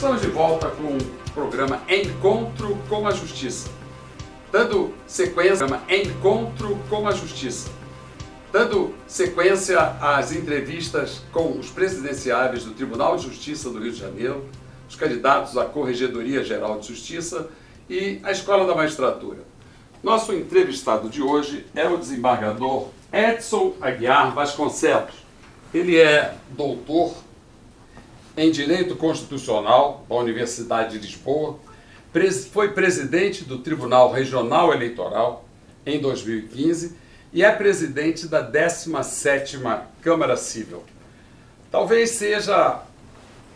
Estamos de volta com o programa Encontro com a Justiça. Dando sequência ao Encontro com a Justiça. Dando sequência às entrevistas com os presidenciáveis do Tribunal de Justiça do Rio de Janeiro, os candidatos à Corregedoria Geral de Justiça e à Escola da Magistratura. Nosso entrevistado de hoje é o desembargador Edson Aguiar Vasconcelos. Ele é doutor em Direito Constitucional da Universidade de Lisboa, foi presidente do Tribunal Regional Eleitoral em 2015 e é presidente da 17ª Câmara Civil. Talvez seja,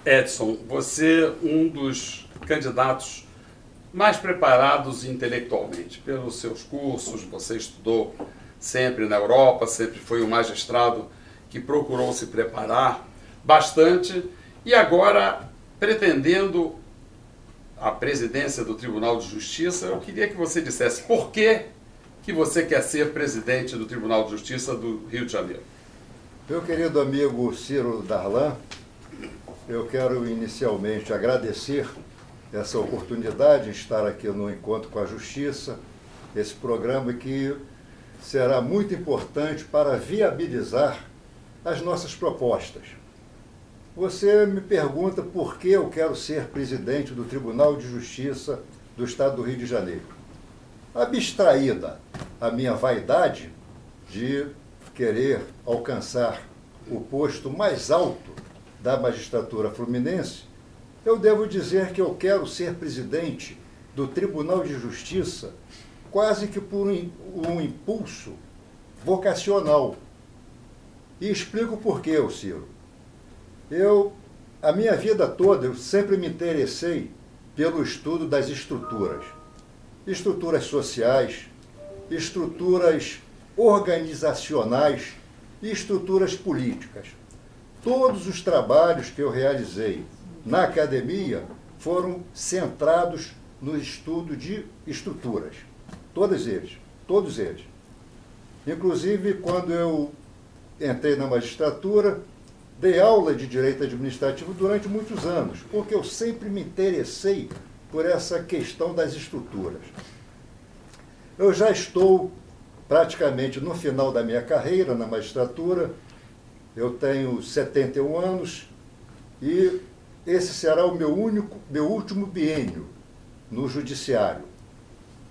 Edson, você um dos candidatos mais preparados intelectualmente pelos seus cursos, você estudou sempre na Europa, sempre foi um magistrado que procurou se preparar bastante e agora pretendendo a presidência do Tribunal de Justiça, eu queria que você dissesse por que, que você quer ser presidente do Tribunal de Justiça do Rio de Janeiro. Meu querido amigo Ciro Darlan, eu quero inicialmente agradecer essa oportunidade de estar aqui no Encontro com a Justiça, esse programa que será muito importante para viabilizar as nossas propostas. Você me pergunta por que eu quero ser presidente do Tribunal de Justiça do Estado do Rio de Janeiro. Abstraída a minha vaidade de querer alcançar o posto mais alto da magistratura fluminense, eu devo dizer que eu quero ser presidente do Tribunal de Justiça quase que por um impulso vocacional. E explico por quê, Ciro. Eu, a minha vida toda, eu sempre me interessei pelo estudo das estruturas. Estruturas sociais, estruturas organizacionais e estruturas políticas. Todos os trabalhos que eu realizei na academia foram centrados no estudo de estruturas. Todos eles, todos eles. Inclusive, quando eu entrei na magistratura, Dei aula de direito administrativo durante muitos anos, porque eu sempre me interessei por essa questão das estruturas. Eu já estou praticamente no final da minha carreira na magistratura, eu tenho 71 anos e esse será o meu único, meu último biênio no judiciário.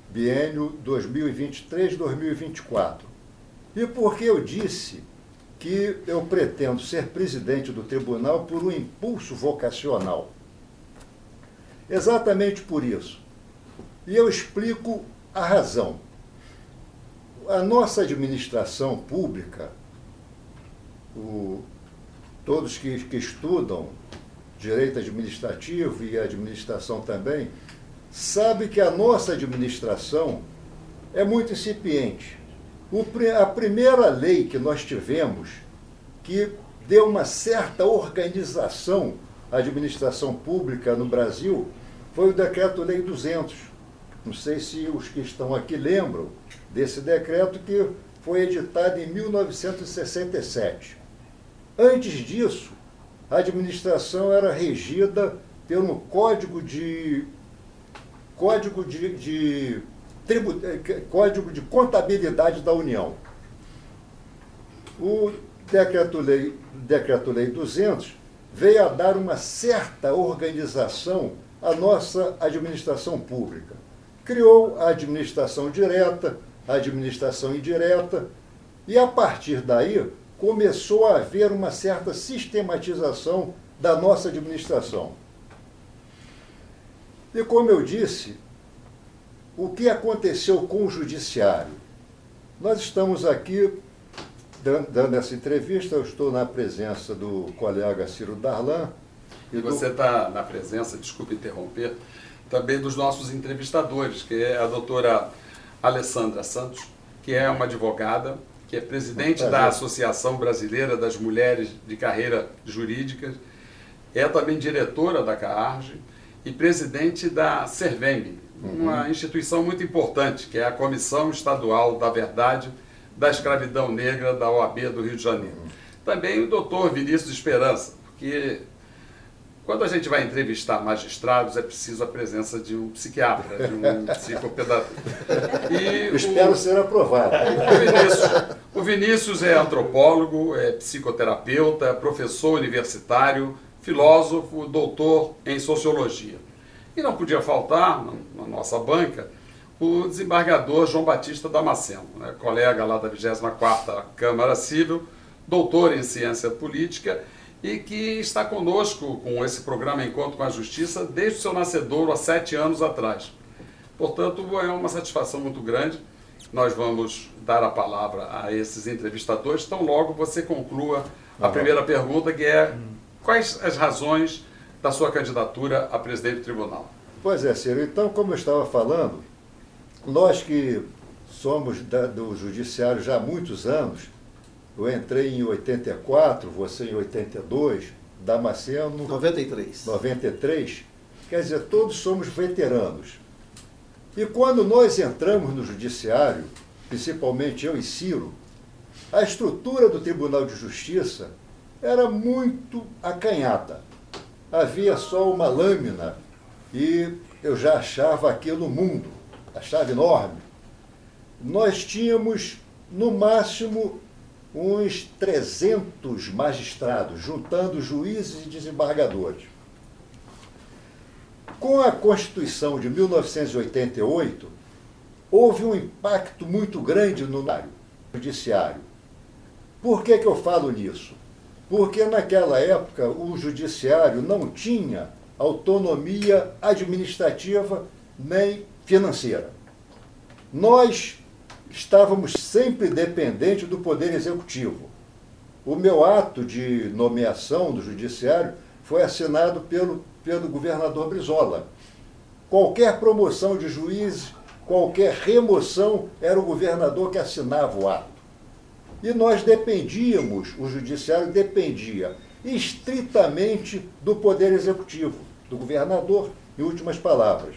Biênio 2023-2024. E por que eu disse que eu pretendo ser presidente do tribunal por um impulso vocacional. Exatamente por isso. E eu explico a razão. A nossa administração pública, o, todos que, que estudam direito administrativo e administração também, sabe que a nossa administração é muito incipiente o, a primeira lei que nós tivemos que deu uma certa organização à administração pública no Brasil foi o Decreto-Lei 200. Não sei se os que estão aqui lembram desse decreto que foi editado em 1967. Antes disso, a administração era regida pelo Código de Código de, de Eh, Código de Contabilidade da União. O Decreto-Lei Decreto -lei 200 veio a dar uma certa organização à nossa administração pública. Criou a administração direta, a administração indireta, e a partir daí começou a haver uma certa sistematização da nossa administração. E como eu disse, o que aconteceu com o judiciário? Nós estamos aqui dando essa entrevista, eu estou na presença do colega Ciro Darlan. E, você está na presença, desculpe interromper, também dos nossos entrevistadores, que é a doutora Alessandra Santos, que é uma advogada, que é presidente da Associação Brasileira das Mulheres de Carreira Jurídica, é também diretora da CAARGE e presidente da Servembe, uma instituição muito importante, que é a Comissão Estadual da Verdade da Escravidão Negra da OAB do Rio de Janeiro. Também o doutor Vinícius Esperança, que quando a gente vai entrevistar magistrados, é preciso a presença de um psiquiatra, de um psicopedagogo. E Espero o, ser aprovado. O Vinícius, o Vinícius é antropólogo, é psicoterapeuta, professor universitário, filósofo, doutor em sociologia. E não podia faltar, na nossa banca, o desembargador João Batista Damasceno, né, colega lá da 24ª Câmara Civil, doutor em ciência política e que está conosco com esse programa Encontro com a Justiça desde o seu nascedouro há sete anos atrás. Portanto, é uma satisfação muito grande. Nós vamos dar a palavra a esses entrevistadores, tão logo você conclua a primeira pergunta, que é quais as razões da sua candidatura a presidente do tribunal? Pois é, Ciro. Então, como eu estava falando, nós que somos da, do judiciário já há muitos anos, eu entrei em 84, você em 82, Damasceno... 93. 93. Quer dizer, todos somos veteranos. E quando nós entramos no judiciário, principalmente eu e Ciro, a estrutura do Tribunal de Justiça era muito acanhada. Havia só uma lâmina e eu já achava aquilo mundo, achava enorme. Nós tínhamos, no máximo, uns 300 magistrados, juntando juízes e desembargadores. Com a Constituição de 1988, houve um impacto muito grande no judiciário. Por que, que eu falo nisso? Porque naquela época o judiciário não tinha autonomia administrativa nem financeira. Nós estávamos sempre dependentes do Poder Executivo. O meu ato de nomeação do Judiciário foi assinado pelo, pelo governador Brizola. Qualquer promoção de juízes, qualquer remoção, era o governador que assinava o ato. E nós dependíamos, o Judiciário dependia estritamente do Poder Executivo, do governador, em últimas palavras.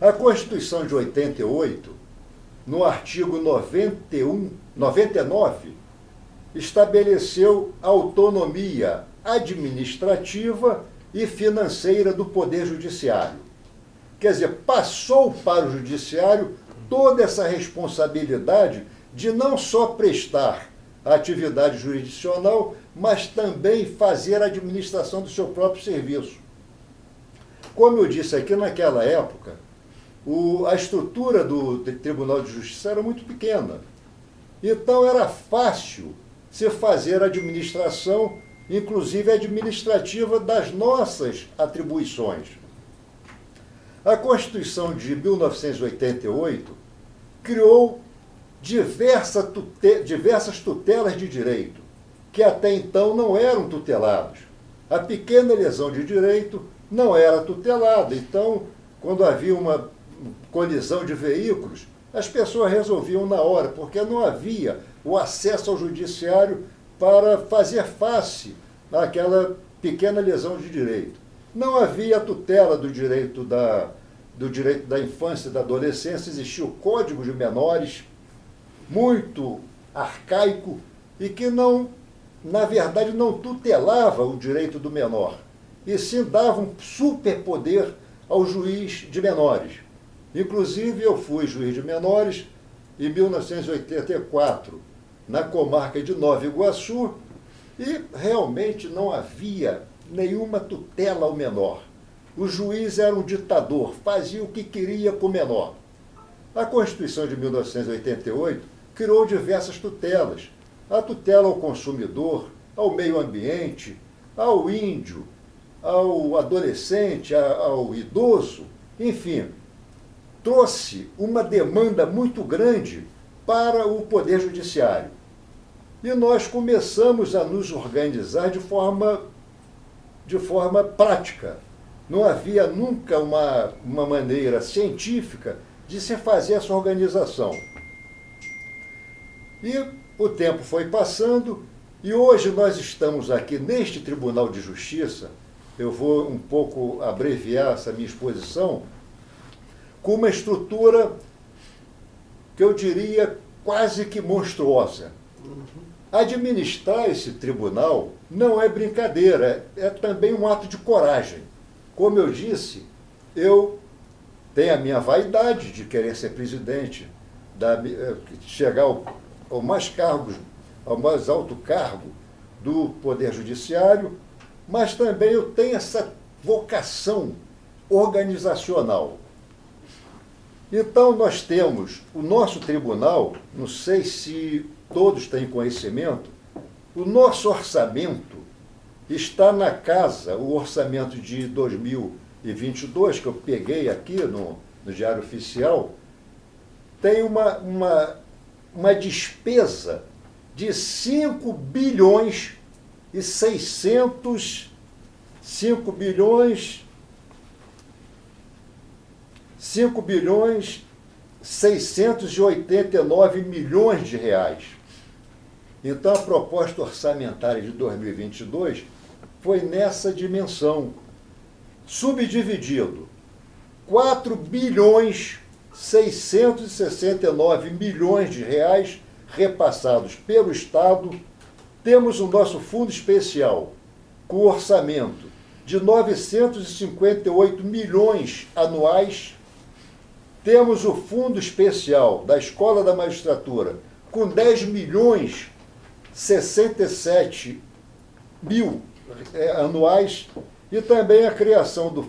A Constituição de 88 no artigo 91, 99, estabeleceu autonomia administrativa e financeira do Poder Judiciário. Quer dizer, passou para o Judiciário toda essa responsabilidade de não só prestar a atividade jurisdicional, mas também fazer a administração do seu próprio serviço. Como eu disse aqui, naquela época, o, a estrutura do, Tribunal de Justiça era muito pequena. Então era fácil se fazer a administração, inclusive administrativa, das nossas atribuições. A Constituição de 1988 criou diversa tute diversas tutelas de direito, que até então não eram tuteladas. A pequena lesão de direito não era tutelada. Então, quando havia uma colisão de veículos, as pessoas resolviam na hora, porque não havia o acesso ao judiciário para fazer face àquela pequena lesão de direito. Não havia a tutela do direito da, do direito da infância e da adolescência, existia o Código de Menores, muito arcaico, e que não, na verdade, não tutelava o direito do menor, e sim dava um superpoder ao juiz de menores. Inclusive, eu fui juiz de menores em 1984, na comarca de Nova Iguaçu, e realmente não havia nenhuma tutela ao menor. O juiz era um ditador, fazia o que queria com o menor. A Constituição de 1988 criou diversas tutelas. A tutela ao consumidor, ao meio ambiente, ao índio, ao adolescente, ao idoso, enfim, trouxe uma demanda muito grande para o Poder Judiciário. E nós começamos a nos organizar de forma, de forma prática. Não havia nunca uma, uma maneira científica de se fazer essa organização. E o tempo foi passando, e hoje nós estamos aqui neste Tribunal de Justiça. Eu vou um pouco abreviar essa minha exposição, com uma estrutura que eu diria quase que monstruosa. Administrar esse tribunal não é brincadeira, é, é também um ato de coragem. Como eu disse, eu tenho a minha vaidade de querer ser presidente, da, eh, chegar ao, ao mais cargos, ao mais alto cargo do Poder Judiciário, mas também eu tenho essa vocação organizacional. Então, nós temos o nosso tribunal, não sei se todos têm conhecimento, o nosso orçamento está na casa, o orçamento de 2022, que eu peguei aqui no, no Diário Oficial, tem uma, uma, uma despesa de 5 bilhões e 600, 5 bilhões 5 bilhões 689 milhões de reais. Então, a proposta orçamentária de 2022 foi nessa dimensão, subdividido 4 bilhões 669 milhões de reais repassados pelo Estado. Temos o nosso fundo especial com orçamento de 958 milhões anuais temos o fundo especial da Escola da Magistratura com 10 milhões 67 mil é, anuais e também a criação do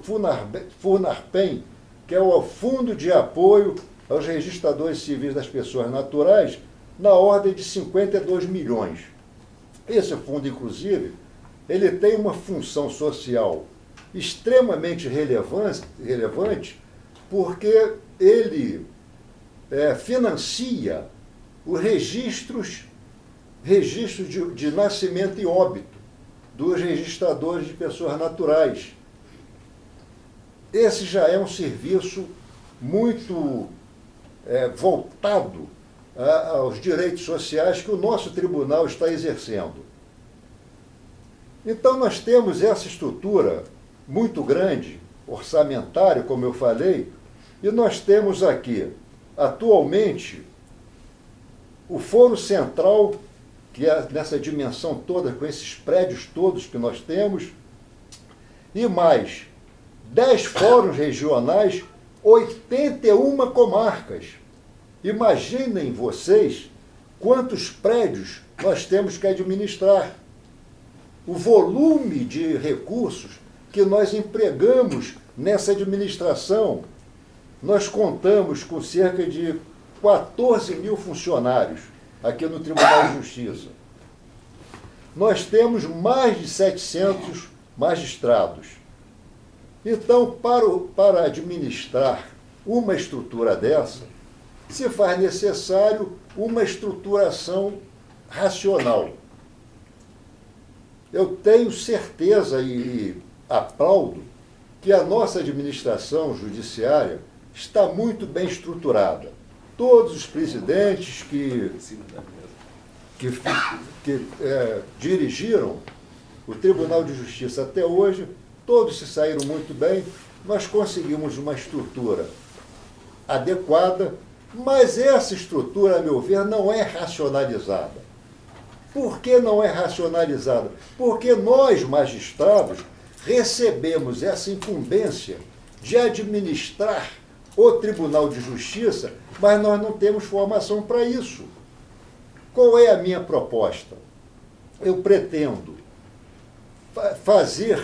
FUNARPEM, que é o Fundo de Apoio aos Registradores Civis das Pessoas Naturais, na ordem de 52 milhões. Esse fundo, inclusive, ele tem uma função social extremamente relevante, relevante porque ele é, financia os registros, registros de, de nascimento e óbito dos registradores de pessoas naturais. Esse já é um serviço muito é, voltado a, aos direitos sociais que o nosso tribunal está exercendo. Então, nós temos essa estrutura muito grande, orçamentária, como eu falei, e nós temos aqui, atualmente, o Foro Central, que é nessa dimensão toda, com esses prédios todos que nós temos, e mais 10 fóruns regionais, 81 comarcas. Imaginem vocês quantos prédios nós temos que administrar. O volume de recursos que nós empregamos nessa administração nós contamos com cerca de 14 mil funcionários aqui no Tribunal de Justiça. Nós temos mais de 700 magistrados. Então, para, o, para administrar uma estrutura dessa, se faz necessário uma estruturação racional. Eu tenho certeza e aplaudo que a nossa administração judiciária está muito bem estruturada. Todos os presidentes que, que, que é, dirigiram o Tribunal de Justiça até hoje, todos se saíram muito bem. Nós conseguimos uma estrutura adequada, mas essa estrutura, a meu ver, não é racionalizada. Por que não é racionalizada? Porque nós, magistrados, recebemos essa incumbência de administrar o Tribunal de Justiça, mas nós não temos formação para isso. Qual é a minha proposta? Eu pretendo fazer,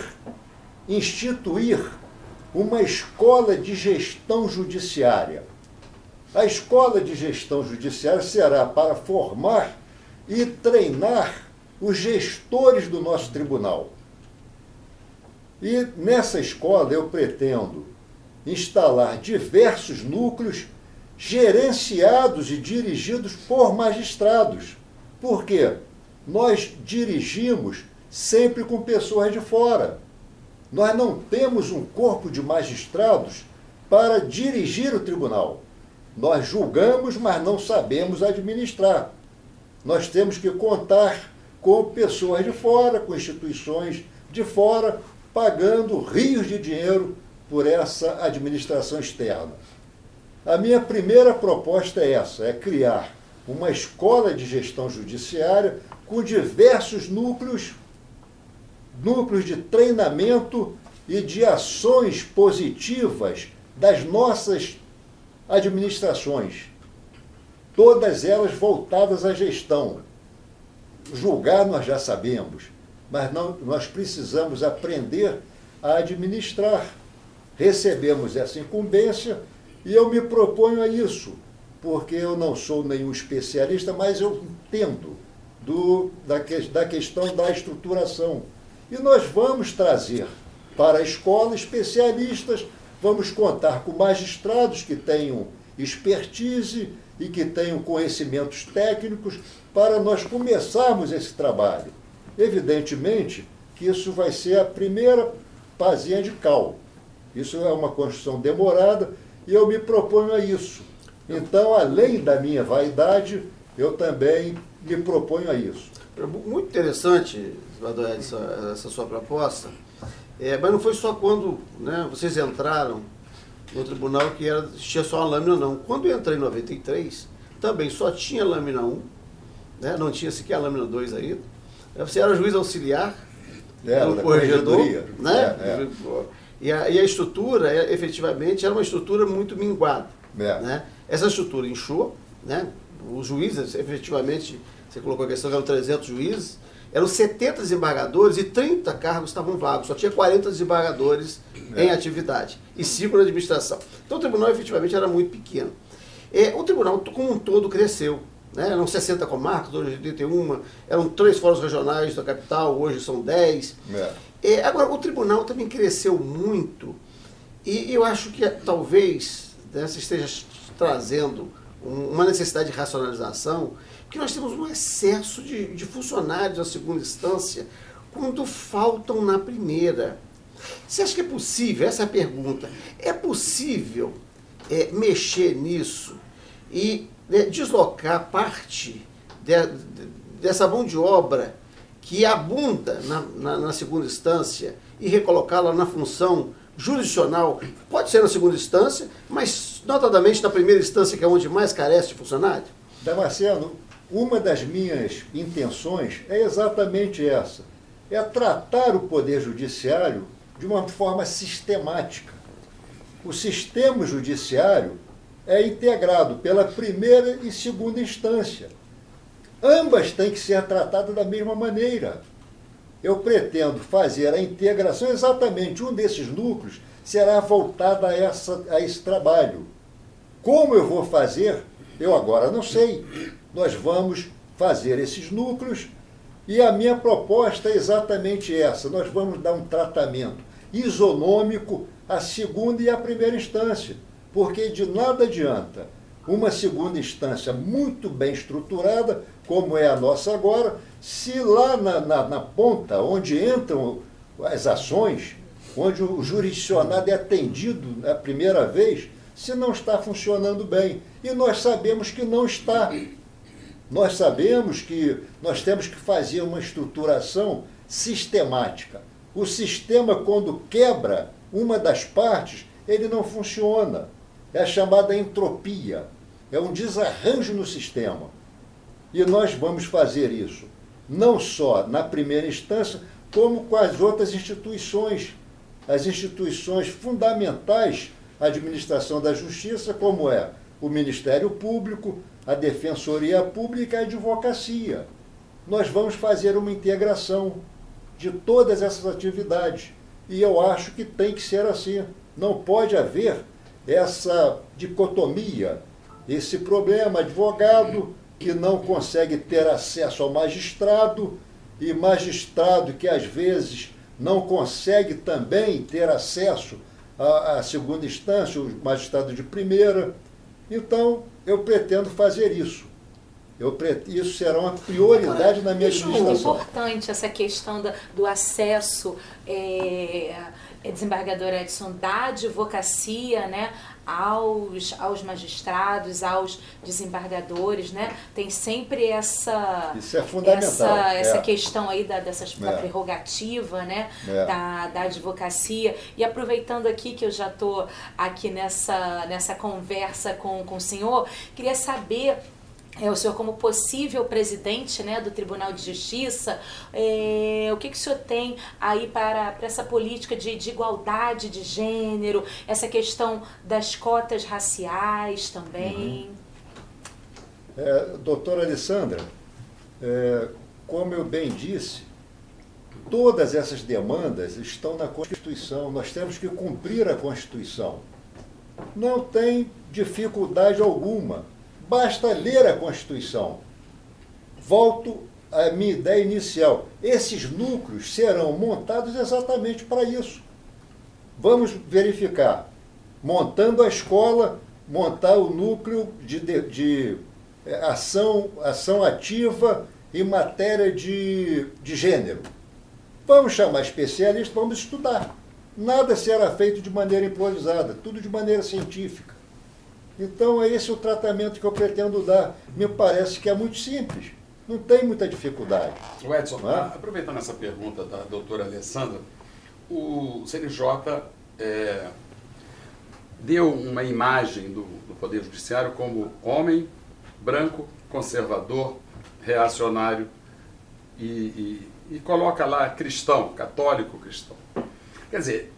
instituir uma escola de gestão judiciária. A escola de gestão judiciária será para formar e treinar os gestores do nosso tribunal. E nessa escola eu pretendo instalar diversos núcleos gerenciados e dirigidos por magistrados. Por quê? Nós dirigimos sempre com pessoas de fora. Nós não temos um corpo de magistrados para dirigir o tribunal. Nós julgamos, mas não sabemos administrar. Nós temos que contar com pessoas de fora, com instituições de fora, pagando rios de dinheiro por essa administração externa. A minha primeira proposta é essa: é criar uma escola de gestão judiciária com diversos núcleos, núcleos de treinamento e de ações positivas das nossas administrações, todas elas voltadas à gestão. Julgar nós já sabemos, mas não, nós precisamos aprender a administrar. Recebemos essa incumbência e eu me proponho a isso, porque eu não sou nenhum especialista, mas eu entendo do, da, da questão da estruturação. E nós vamos trazer para a escola especialistas, vamos contar com magistrados que tenham expertise e que tenham conhecimentos técnicos para nós começarmos esse trabalho. Evidentemente que isso vai ser a primeira pazinha de cal. Isso é uma construção demorada e eu me proponho a isso. Então, além da minha vaidade, eu também me proponho a isso. Muito interessante, essa, essa sua proposta. É, mas não foi só quando né, vocês entraram no tribunal que era, tinha só a lâmina, não. Quando eu entrei em 93, também só tinha lâmina 1, né, não tinha sequer a lâmina 2 ainda. Você era juiz auxiliar, é, no corregedor, né? É, é. E, a, e a estrutura, é, efetivamente, era uma estrutura muito minguada. É. Né? Essa estrutura inchou, né? os juízes, efetivamente, você colocou a questão que eram 300 juízes, eram 70 desembargadores e 30 cargos estavam vagos, só tinha 40 desembargadores é. em atividade e 5 na administração. Então o tribunal efetivamente era muito pequeno. É, o tribunal como um todo cresceu. Né? Eram 60 comarcas, hoje 81, eram três fóruns regionais da capital, hoje são 10. É. É, agora, o tribunal também cresceu muito e eu acho que talvez né, você esteja trazendo uma necessidade de racionalização porque nós temos um excesso de, de funcionários na segunda instância quando faltam na primeira. Você acha que é possível? Essa é a pergunta. É possível é, mexer nisso e né, deslocar parte de, de, dessa mão de obra que abunda na, na, na segunda instância e recolocá-la na função jurisdicional? Pode ser na segunda instância, mas notadamente na primeira instância, que é onde mais carece de funcionário? Damasceno, uma das minhas intenções é exatamente essa: é tratar o Poder Judiciário de uma forma sistemática. O sistema judiciário é integrado pela primeira e segunda instância. Ambas têm que ser tratadas da mesma maneira. Eu pretendo fazer a integração, exatamente um desses núcleos será voltado a, essa, a esse trabalho. Como eu vou fazer, eu agora não sei. Nós vamos fazer esses núcleos e a minha proposta é exatamente essa: nós vamos dar um tratamento isonômico à segunda e à primeira instância, porque de nada adianta uma segunda instância muito bem estruturada, como é a nossa agora, se lá na, na, na ponta, onde entram as ações, onde o jurisdicionado é atendido a primeira vez, se não está funcionando bem. E nós sabemos que não está. Nós sabemos que nós temos que fazer uma estruturação sistemática. O sistema, quando quebra uma das partes, ele não funciona. É a chamada entropia. É um desarranjo no sistema. E nós vamos fazer isso, não só na primeira instância, como com as outras instituições, as instituições fundamentais à administração da justiça, como é o Ministério Público, a Defensoria Pública e a Advocacia. Nós vamos fazer uma integração de todas essas atividades. E eu acho que tem que ser assim. Não pode haver essa dicotomia, esse problema, advogado que não consegue ter acesso ao magistrado e magistrado que às vezes não consegue também ter acesso à, à segunda instância, o magistrado de primeira. Então, eu pretendo fazer isso. Eu Isso será uma prioridade Agora, na minha administração. É importante essa questão do, do acesso, é, desembargador Edson, da advocacia né, aos, aos magistrados, aos desembargadores. Né? Tem sempre essa, Isso é fundamental. essa, essa é. questão aí da, dessas, é. da prerrogativa né, é. da, da advocacia. E aproveitando aqui que eu já estou aqui nessa, nessa conversa com, com o senhor, queria saber é, o senhor como possível presidente né, do Tribunal de Justiça, é, o que, que o senhor tem aí para, para essa política de, de igualdade de gênero, essa questão das cotas raciais também? Uhum. É, doutora Alessandra, é, como eu bem disse, todas essas demandas estão na Constituição, nós temos que cumprir a Constituição. Não tem dificuldade alguma Basta ler a Constituição. Volto à minha ideia inicial. Esses núcleos serão montados exatamente para isso. Vamos verificar. Montando a escola, montar o núcleo de, de, de é, ação, ação ativa em matéria de, de gênero. Vamos chamar especialistas, vamos estudar. Nada será feito de maneira improvisada, tudo de maneira científica. Então, é esse o tratamento que eu pretendo dar. Me parece que é muito simples, não tem muita dificuldade. O Edson, é? aproveitando essa pergunta da doutora Alessandra, o CNJ é, deu uma imagem do, do Poder Judiciário como homem, branco, conservador, reacionário e, e, e coloca lá cristão, católico cristão. Quer dizer,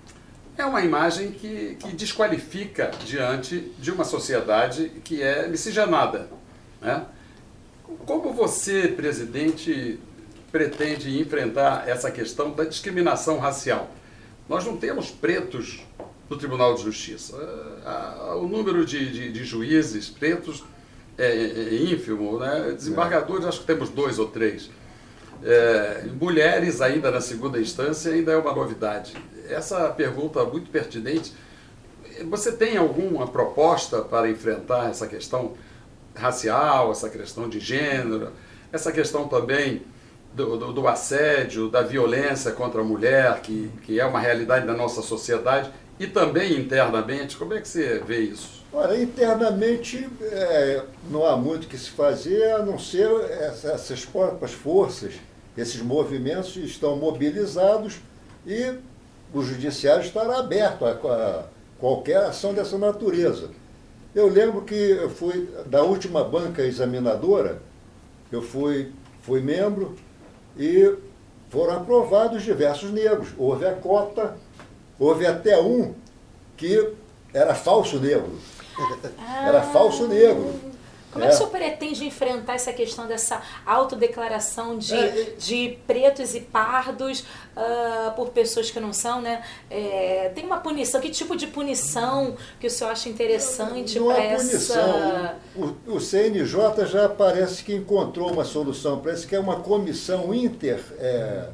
é uma imagem que, que desqualifica diante de uma sociedade que é miscigenada. Né? Como você, presidente, pretende enfrentar essa questão da discriminação racial? Nós não temos pretos no Tribunal de Justiça. É, o número de, de, de juízes pretos é, é, é ínfimo, né? desembargadores acho que temos dois ou três. É, mulheres ainda na segunda instância ainda é uma novidade essa pergunta muito pertinente. Você tem alguma proposta para enfrentar essa questão racial, essa questão de gênero, essa questão também do, do, do, assédio, da violência contra a mulher, que, que é uma realidade da nossa sociedade, e também internamente? Como é que você vê isso? Ora, internamente é, não há muito que se fazer, a não ser essas próprias forças, esses movimentos estão mobilizados e o judiciário estará aberto a, qualquer ação dessa natureza. Eu lembro que eu fui, da última banca examinadora, eu fui, fui membro e foram aprovados diversos negros. Houve a cota, houve até um que era falso negro. Era falso negro. Como é. é que o senhor pretende enfrentar essa questão dessa autodeclaração de, é, de pretos e pardos uh, por pessoas que não são, né? É, tem uma punição, que tipo de punição que o senhor acha interessante para essa... O, o, CNJ já parece que encontrou uma solução, parece que é uma comissão inter... É,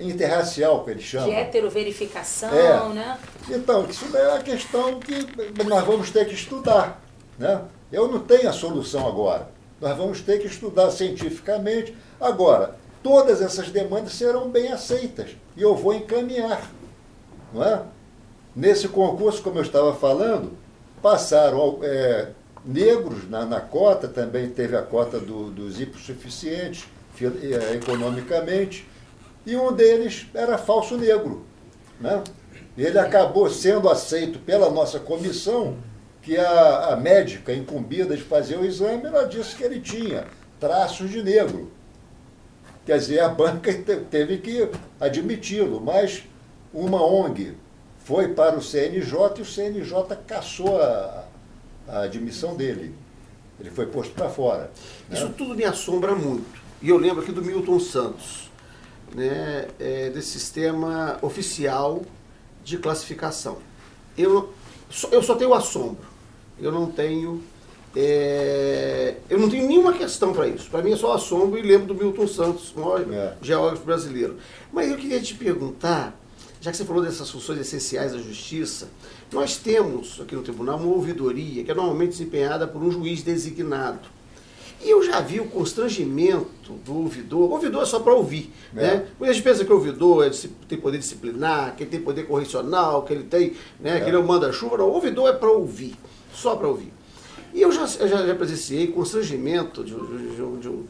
interracial, que eles chamam. De heteroverificação, é. né? Então, isso é uma questão que nós vamos ter que estudar, né? Eu não tenho a solução agora. Nós vamos ter que estudar cientificamente. Agora, todas essas demandas serão bem aceitas e eu vou encaminhar. Não é? Nesse concurso, como eu estava falando, passaram é, negros na, na, cota, também teve a cota do, dos hipossuficientes é, economicamente, e um deles era falso negro. Né? Ele acabou sendo aceito pela nossa comissão que a, a médica incumbida de fazer o exame, ela disse que ele tinha traços de negro. Quer dizer, a banca teve que admiti-lo, mas uma ONG foi para o CNJ e o CNJ caçou a, a admissão dele. Ele foi posto para fora. Né? Isso tudo me assombra muito. E eu lembro aqui do Milton Santos, né, é, desse sistema oficial de classificação. Eu, eu só tenho assombro eu não tenho. É, eu não tenho nenhuma questão para isso. Para mim é só assombro e lembro do Milton Santos, maior é. geógrafo brasileiro. Mas eu queria te perguntar, já que você falou dessas funções essenciais da justiça, nós temos aqui no tribunal uma ouvidoria que é normalmente desempenhada por um juiz designado. E eu já vi o constrangimento do ouvidor. O ouvidor é só para ouvir. É. Né? Muita gente pensa que o ouvidor é, tem poder disciplinar, que ele tem poder correcional, que ele tem, né, é. que ele é manda-chuva. Não, o ouvidor é para ouvir só para ouvir. E eu já, já, já presenciei constrangimento de, de, um, de, um,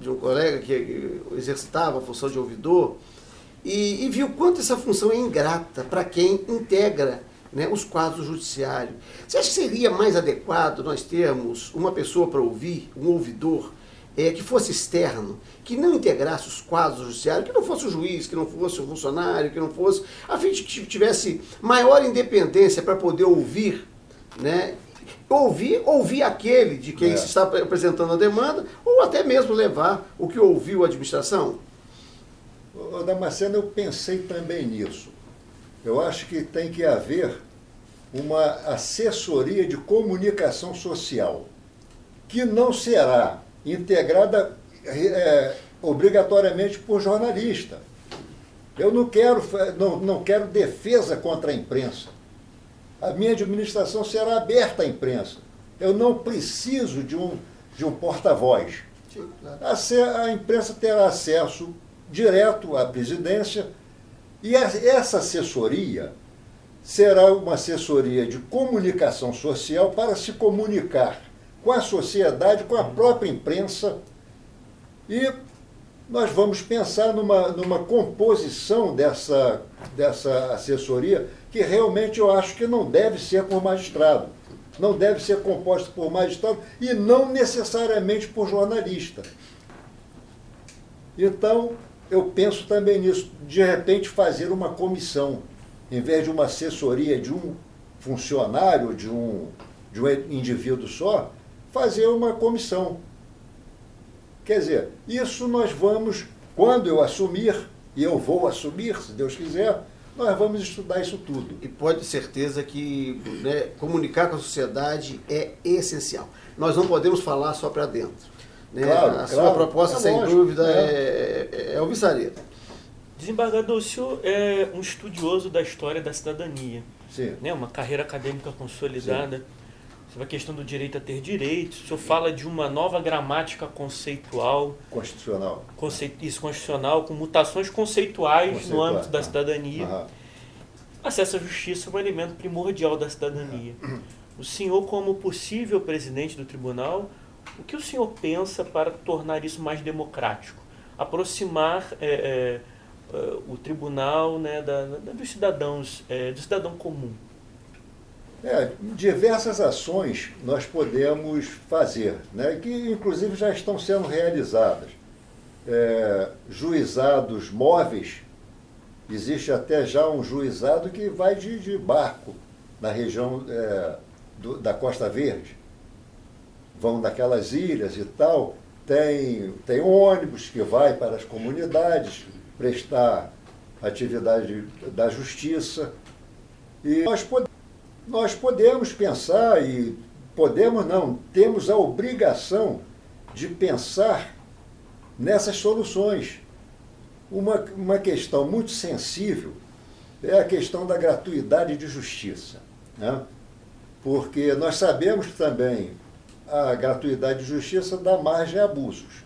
de um colega que exercitava a função de ouvidor e, e viu quanto essa função é ingrata para quem integra né, os quadros do judiciário. Você acha que seria mais adequado nós termos uma pessoa para ouvir, um ouvidor, é, que fosse externo, que não integrasse os quadros do judiciário, que não fosse o juiz, que não fosse o funcionário, que não fosse, a fim de que tivesse maior independência para poder ouvir, né? Ouvir, ouvir aquele de quem é. se está apresentando a demanda, ou até mesmo levar o que ouviu a administração? Ô, Damasceno, eu pensei também nisso. Eu acho que tem que haver uma assessoria de comunicação social, que não será integrada é, obrigatoriamente por jornalista. Eu não quero, não, não quero defesa contra a imprensa. A minha administração será aberta à imprensa. Eu não preciso de um, de um porta-voz. A, a imprensa terá acesso direto à presidência e essa assessoria será uma assessoria de comunicação social para se comunicar com a sociedade, com a própria imprensa. E nós vamos pensar numa, numa composição dessa, dessa assessoria que realmente eu acho que não deve ser por magistrado. Não deve ser composta por magistrado e não necessariamente por jornalista. Então, eu penso também nisso, de repente fazer uma comissão, em vez de uma assessoria de um funcionário, de um, de um indivíduo só, fazer uma comissão. Quer dizer, isso nós vamos, quando eu assumir, e eu vou assumir, se Deus quiser, nós vamos estudar isso tudo. E pode ter certeza que né, comunicar com a sociedade é essencial. Nós não podemos falar só para dentro. Né? Claro, a claro. sua proposta, é sem lógico, dúvida, é, é, é, é. Desembargador, o senhor é um estudioso da história da cidadania. Sim. Né? Uma carreira acadêmica consolidada. Sim. Sobre a questão do direito a ter direitos. O senhor fala de uma nova gramática conceitual. Constitucional. Conce... Isso, constitucional, com mutações conceituais Conceitual. no âmbito da cidadania. Uhum. Acesso à justiça é um elemento primordial da cidadania. Uhum. O senhor, como possível presidente do tribunal, o que o senhor pensa para tornar isso mais democrático? Aproximar é, é, é o tribunal né, da, da, dos cidadãos, é, do cidadão comum? É, diversas ações nós podemos fazer, né, que inclusive já estão sendo realizadas. É, juizados móveis, existe até já um juizado que vai de, de barco na região é, do, da Costa Verde vão daquelas ilhas e tal, tem, tem ônibus que vai para as comunidades prestar atividade da justiça. E nós, pod nós podemos pensar, e podemos não, temos a obrigação de pensar nessas soluções. Uma, uma questão muito sensível é a questão da gratuidade de justiça. Né? Porque nós sabemos também a gratuidade de justiça dá margem a abusos.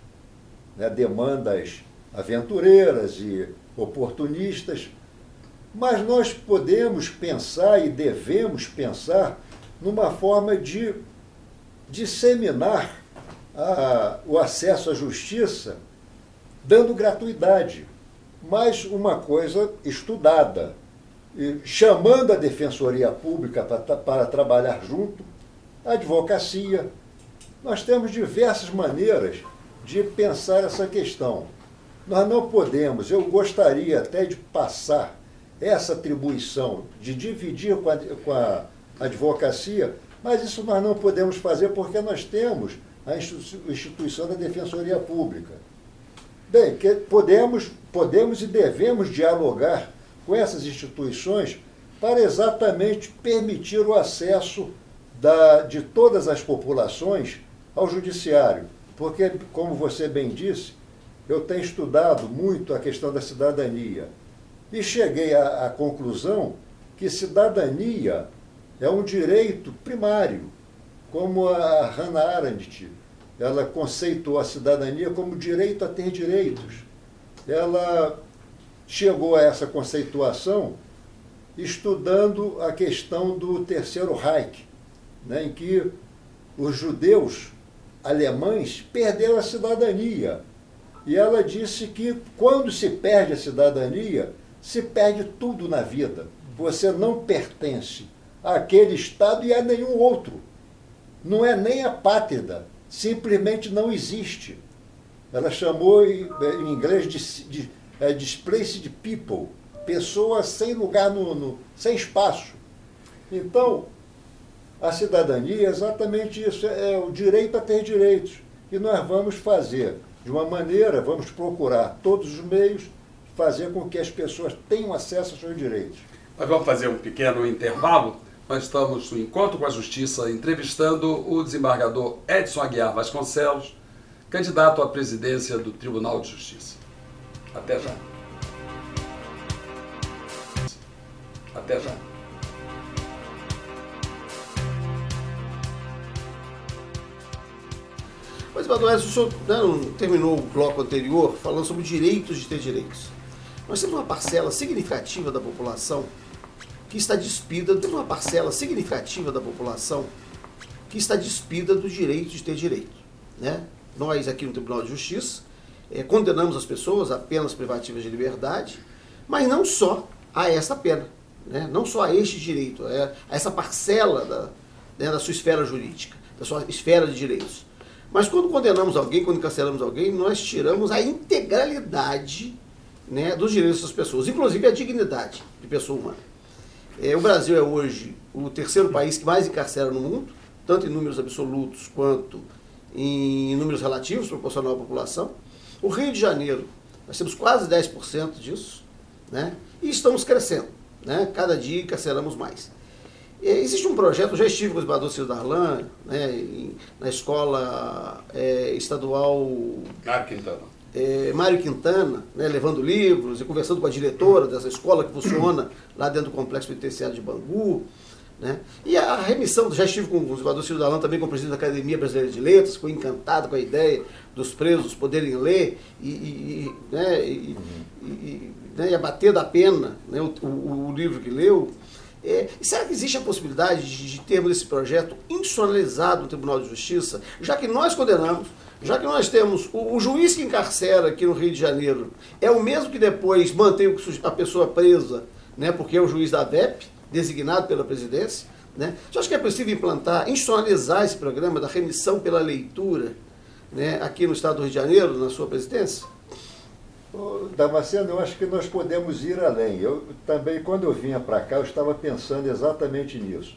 Né? Demandas aventureiras e oportunistas. Mas nós podemos pensar e devemos pensar numa forma de disseminar a, o acesso à justiça dando gratuidade, mas uma coisa estudada, chamando a Defensoria Pública para, para trabalhar junto, a advocacia, nós temos diversas maneiras de pensar essa questão. Nós não podemos, eu gostaria até de passar essa atribuição, de dividir com a, com a advocacia, mas isso nós não podemos fazer porque nós temos a instituição da Defensoria Pública. Bem, que podemos, podemos e devemos dialogar com essas instituições para exatamente permitir o acesso da, de todas as populações ao judiciário, porque, como você bem disse, eu tenho estudado muito a questão da cidadania e cheguei à, à conclusão que cidadania é um direito primário, como a Hannah Arendt, ela conceitou a cidadania como direito a ter direitos. Ela chegou a essa conceituação estudando a questão do Terceiro Reich, né, em que os judeus alemães perderam a cidadania. E ela disse que quando se perde a cidadania, se perde tudo na vida. você não pertence àquele Estado e a nenhum outro. Não é nem apátrida, simplesmente não existe. Ela chamou em inglês de, de é, displaced people, pessoas sem lugar no, no, sem espaço. Então, a cidadania é exatamente isso, é o direito a ter direitos. E nós vamos fazer de uma maneira, vamos procurar todos os meios fazer com que as pessoas tenham acesso aos seus direitos. Nós vamos fazer um pequeno intervalo. Nós estamos no Encontro com a Justiça entrevistando o desembargador Edson Aguiar Vasconcelos, candidato à presidência do Tribunal de Justiça. Até já. Até já. Mas, Eduardo, o senhor né, terminou o bloco anterior falando sobre direitos de ter direitos. Nós temos uma parcela significativa da população que está despida, temos uma parcela significativa da população que está despida do direito de ter direito. Né? Nós, aqui no Tribunal de Justiça, é, condenamos as pessoas a penas privativas de liberdade, mas não só a essa pena, né? não só a este direito, é, a essa parcela da, né, da sua esfera jurídica, da sua esfera de direitos. Mas quando condenamos alguém, quando encarceramos alguém, nós tiramos a integralidade né, dos direitos das pessoas, inclusive a dignidade de pessoa humana. É, o Brasil é hoje o terceiro país que mais encarcera no mundo, tanto em números absolutos quanto em números relativos, proporcional à população. O Rio de Janeiro, nós temos quase 10% disso, né? e estamos crescendo. Né? Cada dia encarceramos mais. Existe um projeto, já estive com o Esbador Ciro Darlan, né, na escola é, estadual. Mário Quintana. É, Mário Quintana, né, levando livros e conversando com a diretora dessa escola que funciona lá dentro do complexo penitenciário de Bangu. Né? E a remissão, já estive com o Esbador Ciro Darlan também, com o presidente da Academia Brasileira de Letras, ficou encantado com a ideia dos presos poderem ler e, e, né, e, e né, abater da pena né, o, o, o livro que leu. É, será que existe a possibilidade de, de termos esse projeto institucionalizado no Tribunal de Justiça, já que nós condenamos, já que nós temos o, o, juiz que encarcera aqui no Rio de Janeiro, é o mesmo que depois mantém a pessoa presa, né, porque é o juiz da VEP, designado pela presidência. Né? Você acha que é possível implantar, institucionalizar esse programa da remissão pela leitura né, aqui no Estado do Rio de Janeiro, na sua presidência? Damasceno, eu acho que nós podemos ir além. Eu também, quando eu vinha para cá, eu estava pensando exatamente nisso.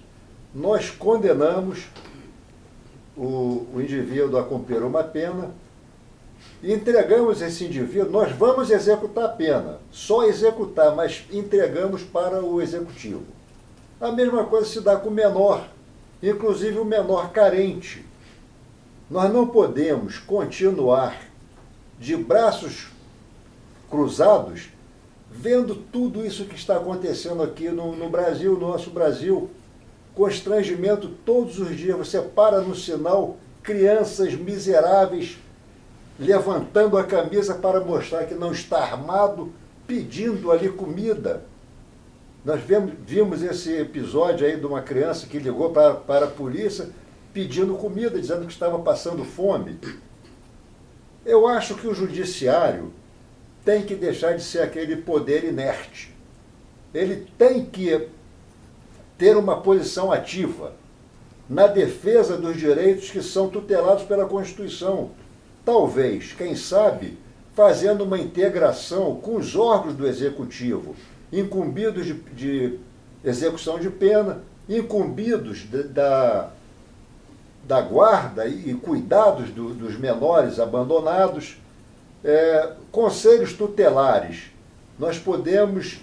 Nós condenamos o, o indivíduo a cumprir uma pena e entregamos esse indivíduo, nós vamos executar a pena, só executar, mas entregamos para o executivo. A mesma coisa se dá com o menor, inclusive o menor carente. Nós não podemos continuar de braços cruzados, vendo tudo isso que está acontecendo aqui no, no Brasil, no nosso Brasil. Constrangimento todos os dias. Você para no sinal, crianças miseráveis levantando a camisa para mostrar que não está armado, pedindo ali comida. Nós vemos, vimos esse episódio aí de uma criança que ligou para, para a polícia pedindo comida, dizendo que estava passando fome. Eu acho que o judiciário tem que deixar de ser aquele poder inerte. Ele tem que ter uma posição ativa na defesa dos direitos que são tutelados pela Constituição. Talvez, quem sabe, fazendo uma integração com os órgãos do Executivo, incumbidos de, de execução de pena, incumbidos de, da, da guarda e cuidados do, dos menores abandonados é, conselhos tutelares, nós podemos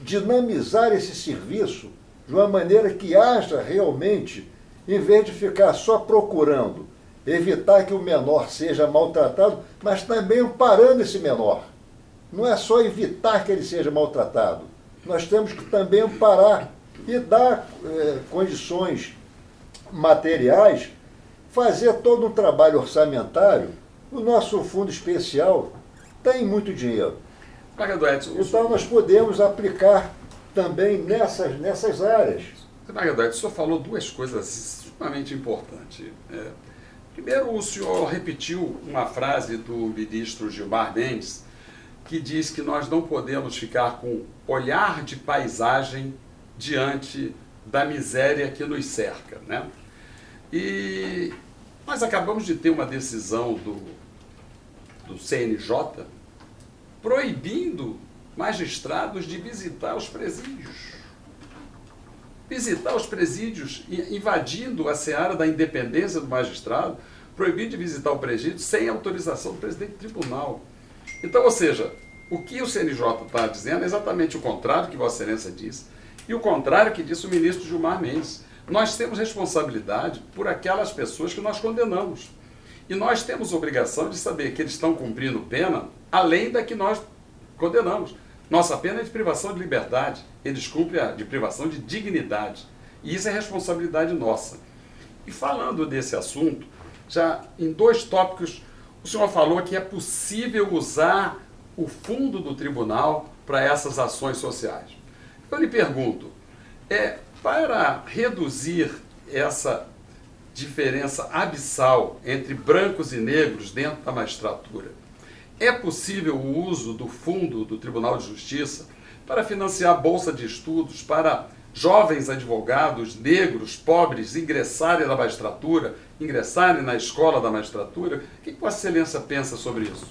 dinamizar esse serviço de uma maneira que haja realmente, em vez de ficar só procurando evitar que o menor seja maltratado, mas também amparando esse menor. Não é só evitar que ele seja maltratado, nós temos que também amparar e dar é, condições materiais, fazer todo um trabalho orçamentário o nosso fundo especial tem muito dinheiro. Edson, então nós podemos aplicar também nessas, nessas áreas. Edson, o senhor falou duas coisas extremamente importantes. É, primeiro, o senhor repetiu uma frase do ministro Gilmar Mendes, que diz que nós não podemos ficar com olhar de paisagem diante da miséria que nos cerca. Né? E nós acabamos de ter uma decisão do, do CNJ proibindo magistrados de visitar os presídios. Visitar os presídios, invadindo a seara da independência do magistrado, proibido de visitar o presídio sem autorização do presidente do tribunal. Então, ou seja, o que o CNJ está dizendo é exatamente o contrário que Vossa Excelência disse, e o contrário que disse o ministro Gilmar Mendes. Nós temos responsabilidade por aquelas pessoas que nós condenamos. E nós temos obrigação de saber que eles estão cumprindo pena além da que nós condenamos. Nossa pena é de privação de liberdade, eles cumprem a de privação de dignidade. E isso é responsabilidade nossa. E falando desse assunto, já em dois tópicos, o senhor falou que é possível usar o fundo do tribunal para essas ações sociais. Eu lhe pergunto, é para reduzir essa diferença abissal entre brancos e negros dentro da magistratura, é possível o uso do fundo do Tribunal de Justiça para financiar bolsa de estudos para jovens advogados negros, pobres, ingressarem na magistratura, ingressarem na escola da magistratura? O que Vossa Excelência pensa sobre isso?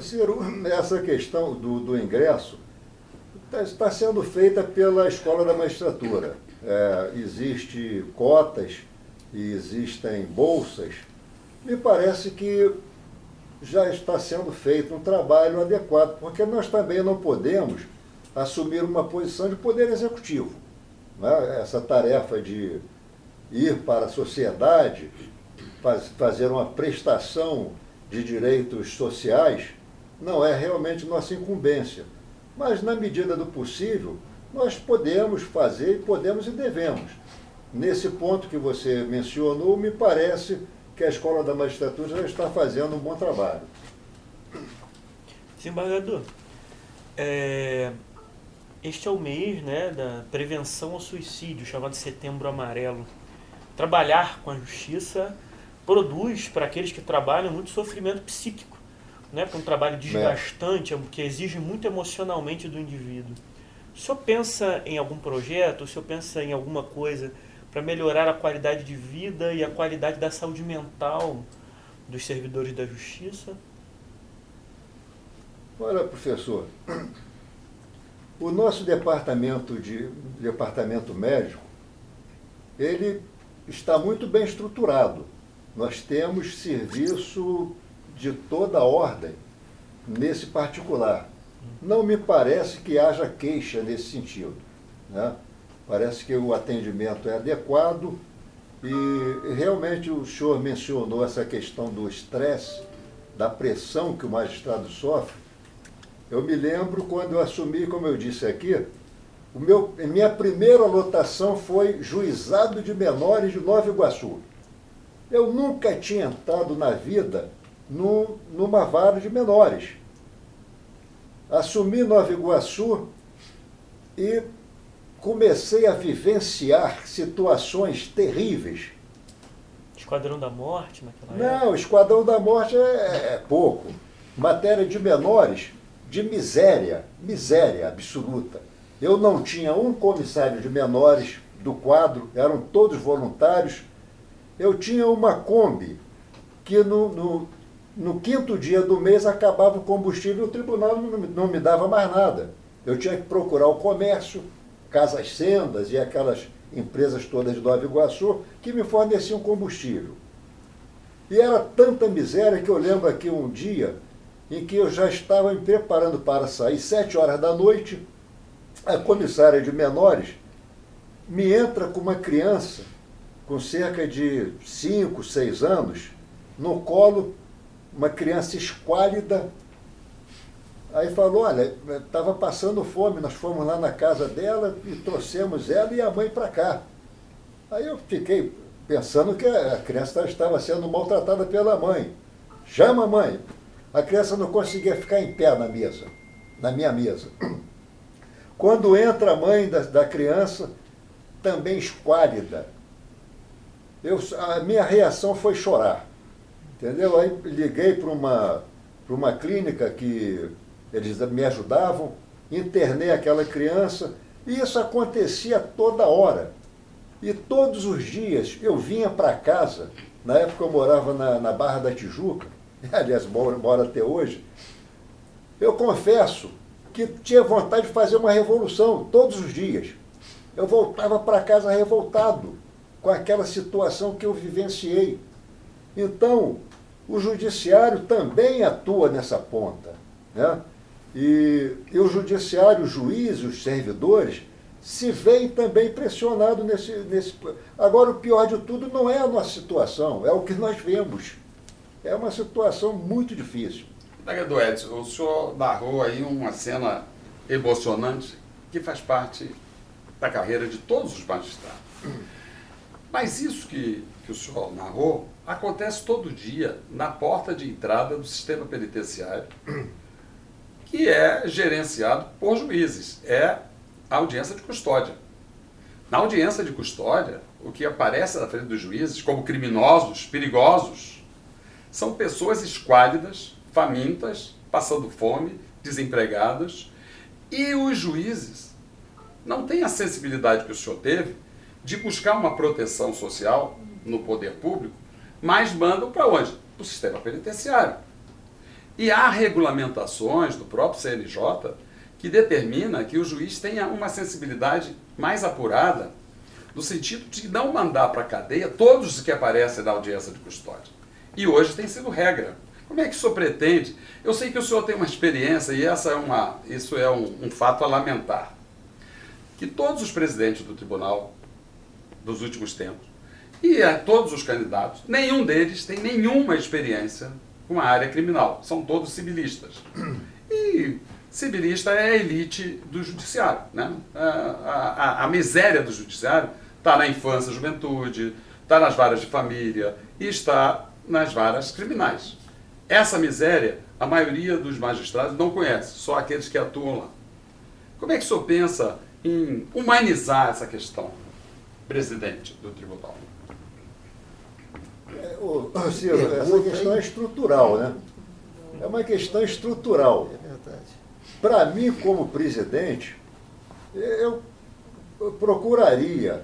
Ciro, essa questão do, do ingresso está, está sendo feita pela escola da magistratura. É, existe cotas e existem bolsas. Me parece que já está sendo feito um trabalho adequado, porque nós também não podemos assumir uma posição de poder executivo. Né? Essa tarefa de ir para a sociedade, faz, fazer uma prestação de direitos sociais, não é realmente nossa incumbência. Mas, na medida do possível, nós podemos fazer, podemos e devemos. Nesse ponto que você mencionou, me parece que a Escola da Magistratura já está fazendo um bom trabalho. Desembargador, é, este é o mês né, da prevenção ao suicídio, chamado Setembro Amarelo. Trabalhar com a justiça produz para aqueles que trabalham muito sofrimento psíquico, né, porque é um trabalho desgastante, que exige muito emocionalmente do indivíduo. O senhor pensa em algum projeto, o senhor pensa em alguma coisa para melhorar a qualidade de vida e a qualidade da saúde mental dos servidores da justiça? Olha, professor, o nosso departamento de departamento médico, ele está muito bem estruturado. Nós temos serviço de toda ordem nesse particular. Não me parece que haja queixa nesse sentido. Né? Parece que o atendimento é adequado e realmente o senhor mencionou essa questão do estresse, da pressão que o magistrado sofre. Eu me lembro quando eu assumi, como eu disse aqui, o meu, minha primeira lotação foi Juizado de Menores de Nova Iguaçu. Eu nunca tinha entrado na vida numa vara de menores. Assumi Nova Iguaçu e comecei a vivenciar situações terríveis. Esquadrão da Morte naquela Não, época? Não, Esquadrão da Morte é, é pouco. Matéria de menores, de miséria, miséria absoluta. Eu não tinha um comissário de menores do quadro, eram todos voluntários. Eu tinha uma Kombi que no, no, no quinto dia do mês acabava o combustível e o tribunal não, não me dava mais nada. Eu tinha que procurar o comércio, Casas Sendas e aquelas empresas todas de Nova Iguaçu que me forneciam combustível. E era tanta miséria que eu lembro aqui um dia em que eu já estava me preparando para sair, sete horas da noite, a comissária de menores me entra com uma criança com cerca de cinco, seis anos, no colo, uma criança esquálida, Aí falou, olha, estava passando fome, nós fomos lá na casa dela e trouxemos ela e a mãe para cá. Aí eu fiquei pensando que a criança estava sendo maltratada pela mãe. Chama a mãe. A criança não conseguia ficar em pé na mesa, na minha mesa. Quando entra a mãe da, da criança, também esquálida, eu, a minha reação foi chorar. Entendeu? Aí liguei para uma uma clínica que eles me ajudavam, internei aquela criança, e isso acontecia toda hora. E todos os dias eu vinha para casa, na época eu morava na, na Barra da Tijuca, aliás, moro, moro até hoje, eu confesso que tinha vontade de fazer uma revolução todos os dias. Eu voltava para casa revoltado com aquela situação que eu vivenciei. Então, o judiciário também atua nessa ponta. Né? E, e o judiciário, os juízes, os servidores, se veem também pressionados nesse, nesse. Agora, o pior de tudo não é a nossa situação, é o que nós vemos. É uma situação muito difícil. Vereador Edson, o senhor narrou aí uma cena emocionante que faz parte da carreira de todos os magistrados. Mas isso que, que o senhor narrou acontece todo dia na porta de entrada do sistema penitenciário, que é gerenciado por juízes. É a audiência de custódia. Na audiência de custódia, o que aparece na frente dos juízes como criminosos, perigosos, são pessoas esquálidas, famintas, passando fome, desempregadas, e os juízes não têm a sensibilidade que o senhor teve de buscar uma proteção social no poder público, mas mandam para onde? Para o sistema penitenciário. E há regulamentações do próprio CNJ que determina que o juiz tenha uma sensibilidade mais apurada, no sentido de não mandar para a cadeia todos os que aparecem na audiência de custódia. E hoje tem sido regra. Como é que o senhor pretende? Eu sei que o senhor tem uma experiência e essa é uma, isso é um, um fato a lamentar. Que todos os presidentes do tribunal dos últimos tempos e a todos os candidatos, nenhum deles tem nenhuma experiência com a área criminal. São todos civilistas. E civilista é a elite do judiciário. Né? A, a, a miséria do judiciário está na infância, juventude, está nas varas de família e está nas varas criminais. Essa miséria, a maioria dos magistrados não conhece, só aqueles que atuam lá. Como é que o senhor pensa em humanizar essa questão, presidente do tribunal? É, ô, Ciro, essa questão é estrutural, né? É uma questão estrutural. É verdade. Para mim, como presidente, eu procuraria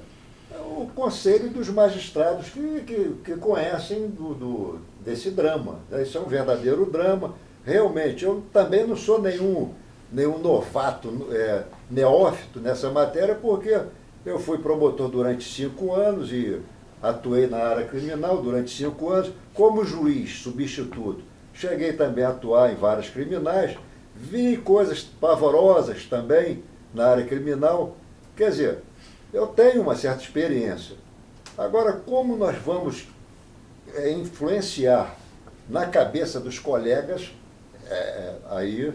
o conselho dos magistrados que, que, que conhecem do, do, desse drama. Isso é um verdadeiro drama. Realmente, eu também não sou nenhum, nenhum novato, é, neófito nessa matéria, porque eu fui promotor durante cinco anos e atuei na área criminal durante cinco anos, como juiz substituto. Cheguei também a atuar em várias criminais, vi coisas pavorosas também na área criminal. Quer dizer, eu tenho uma certa experiência. Agora, como nós vamos é, influenciar na cabeça dos colegas, é, aí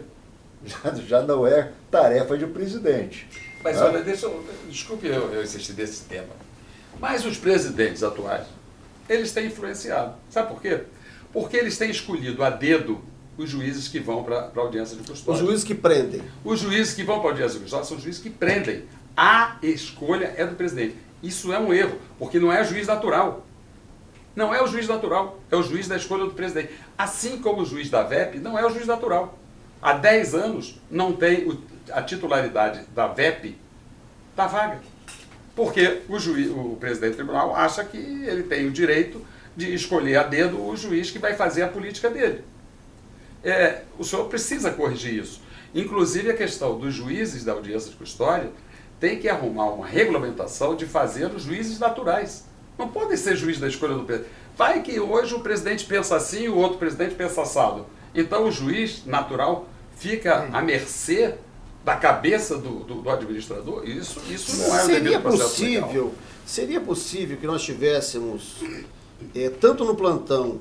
já, já não é tarefa de presidente. Mas né? olha, deixa eu, desculpe eu, eu insistir desse tema. Mas os presidentes atuais, eles têm influenciado. Sabe por quê? Porque eles têm escolhido a dedo os juízes que vão para a audiência de custódia. Os juízes que prendem. Os juízes que vão para a audiência de custódia são os juízes que prendem. A escolha é do presidente. Isso é um erro, porque não é juiz natural. Não é o juiz natural, é o juiz da escolha do presidente. Assim como o juiz da VEP não é o juiz natural. Há 10 anos não tem a titularidade da VEP da vaga. Porque o, juiz, o presidente do tribunal acha que ele tem o direito de escolher a dedo o juiz que vai fazer a política dele. É, o senhor precisa corrigir isso. Inclusive a questão dos juízes da audiência de custódia tem que arrumar uma regulamentação de fazer os juízes naturais. Não podem ser juiz da escolha do presidente. Vai que hoje o presidente pensa assim e o outro presidente pensa assado. Então o juiz natural fica à mercê da cabeça do, do, do administrador. Isso, isso não é seria possível legal. Seria possível que nós tivéssemos, é, tanto no plantão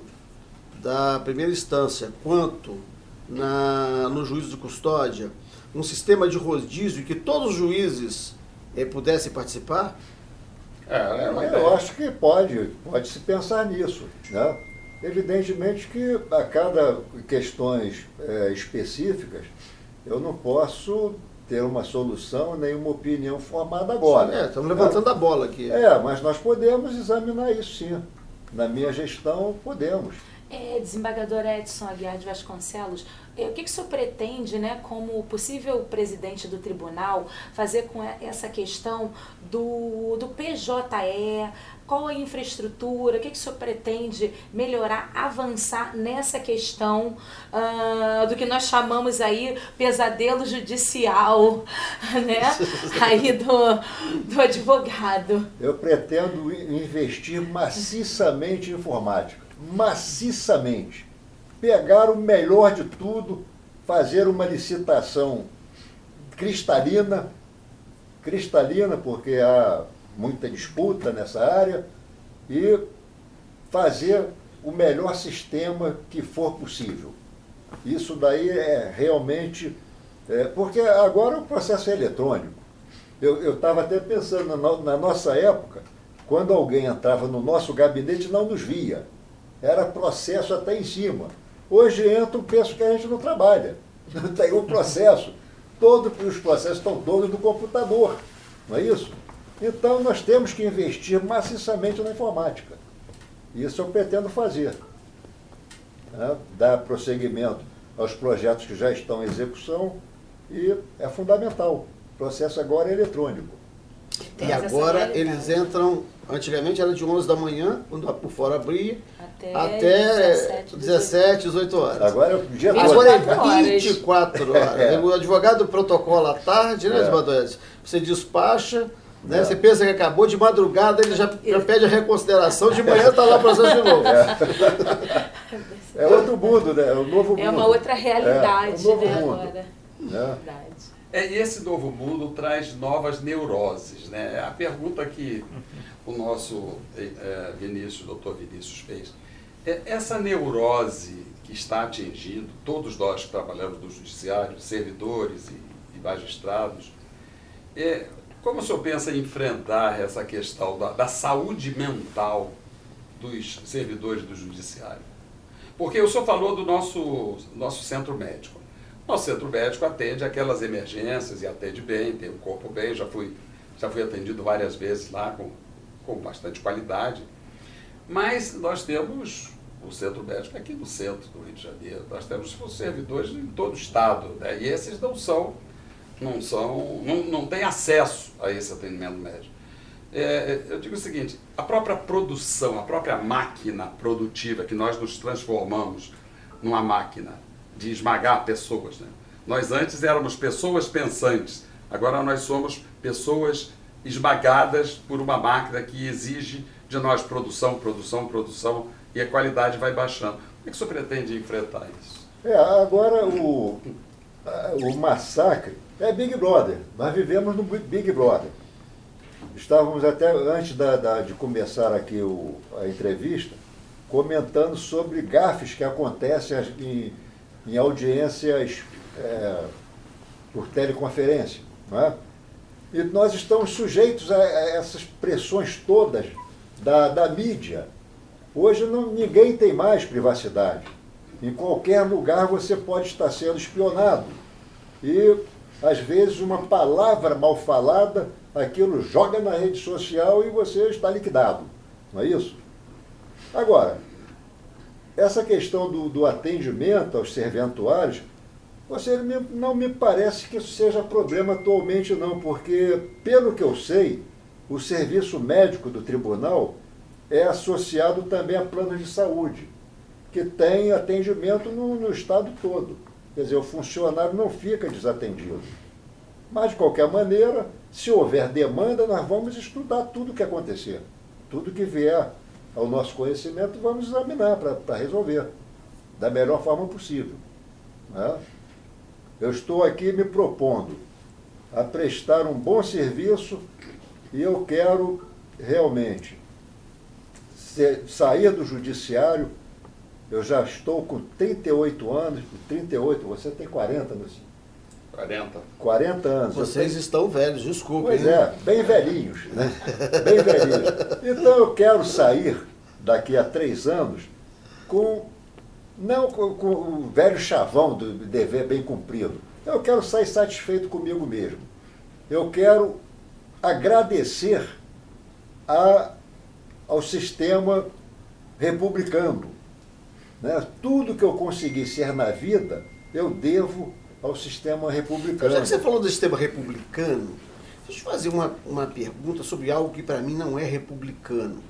da primeira instância quanto na, no juízo de custódia, um sistema de rodízio que todos os juízes eh, pudessem participar? É, é eu acho que pode, pode se pensar nisso. Né? Evidentemente que a cada questões é, específicas, eu não posso ter uma solução nem uma opinião formada agora. É, estamos levantando né? a bola aqui. É, mas nós podemos examinar isso sim. Na minha gestão, podemos. É, desembargador Edson Aguiar de Vasconcelos, é, o que, que o senhor pretende, né, como possível presidente do tribunal, fazer com essa questão do, do PJE, qual a infraestrutura, o que, que o senhor pretende melhorar, avançar nessa questão uh, do que nós chamamos aí pesadelo judicial, né? aí do, do advogado. Eu pretendo investir maciçamente em informática, maciçamente. Pegar o melhor de tudo, fazer uma licitação cristalina, cristalina, porque há muita disputa nessa área e fazer o melhor sistema que for possível. Isso daí é realmente. É, porque agora o processo é eletrônico. Eu estava até pensando na, na nossa época, quando alguém entrava no nosso gabinete não nos via. Era processo até em cima. Hoje entra o penso que a gente não trabalha. Tem um processo. Todos os processos estão todos no computador. Não é isso? Então, nós temos que investir maciçamente na informática. Isso eu pretendo fazer. Né? Dar prosseguimento aos projetos que já estão em execução e é fundamental. O processo agora é eletrônico. E agora eles entram, antigamente era de 11 da manhã, quando a por fora abria, até, até 17, 18 horas. Agora é o dia Agora é 24 horas. É. O advogado protocola à tarde, né, é. Você despacha, né? É. Você pensa que acabou, de madrugada ele já, já pede a reconsideração, de manhã está lá o processo de novo. É. é. outro mundo, né? É um novo mundo. É uma outra realidade, é, um né, mundo. agora. É. É, e esse novo mundo traz novas neuroses. Né? A pergunta que o nosso é, Vinícius, doutor Vinícius, fez, é essa neurose que está atingindo todos nós que trabalhamos no judiciário, servidores e, e magistrados, é, como o senhor pensa em enfrentar essa questão da, da saúde mental dos servidores do judiciário? Porque o senhor falou do nosso, nosso centro médico. Nosso centro médico atende aquelas emergências e atende bem, tem um corpo bem, já fui, já fui atendido várias vezes lá com, com bastante qualidade. Mas nós temos o centro médico aqui no centro do Rio de Janeiro, nós temos servidores em todo o estado, né? e esses não são não são, não, não têm acesso a esse atendimento médico. É, eu digo o seguinte, a própria produção, a própria máquina produtiva que nós nos transformamos numa máquina de esmagar pessoas. Né? Nós antes éramos pessoas pensantes, agora nós somos pessoas esmagadas por uma máquina que exige de nós produção, produção, produção e a qualidade vai baixando. Como é que o senhor pretende enfrentar isso? É, agora o, o massacre é Big Brother. Nós vivemos no Big Brother. Estávamos até antes da, da, de começar aqui o, a entrevista comentando sobre gafes que acontecem em, em audiências é, por teleconferência. É? E nós estamos sujeitos a, a essas pressões todas da, da mídia. Hoje não, ninguém tem mais privacidade. Em qualquer lugar você pode estar sendo espionado. E às vezes uma palavra mal falada, aquilo joga na rede social e você está liquidado. Não é isso? Agora, essa questão do, do atendimento aos serventuários, você não me parece que isso seja problema atualmente não, porque, pelo que eu sei, o serviço médico do tribunal é associado também a planos de saúde, que tem atendimento no, no estado todo. Quer dizer, o funcionário não fica desatendido. Mas, de qualquer maneira, se houver demanda, nós vamos estudar tudo o que acontecer. Tudo que vier ao nosso conhecimento, vamos examinar para resolver da melhor forma possível. Né? Eu estou aqui me propondo a prestar um bom serviço e eu quero realmente sair do judiciário eu já estou com 38 anos, 38, você tem 40, meu senhor. 40. 40 anos. Vocês tenho... estão velhos, desculpa. Pois é, bem velhinhos, né? bem velhinhos. Então eu quero sair daqui a três anos com, não com, com o velho chavão do dever bem cumprido. Eu quero sair satisfeito comigo mesmo. Eu quero agradecer a, ao sistema republicano Né? Tudo que eu consegui ser na vida, eu devo ao sistema republicano. Já que você falou do sistema republicano, deixa eu fazer uma, uma pergunta sobre algo que para mim não é republicano.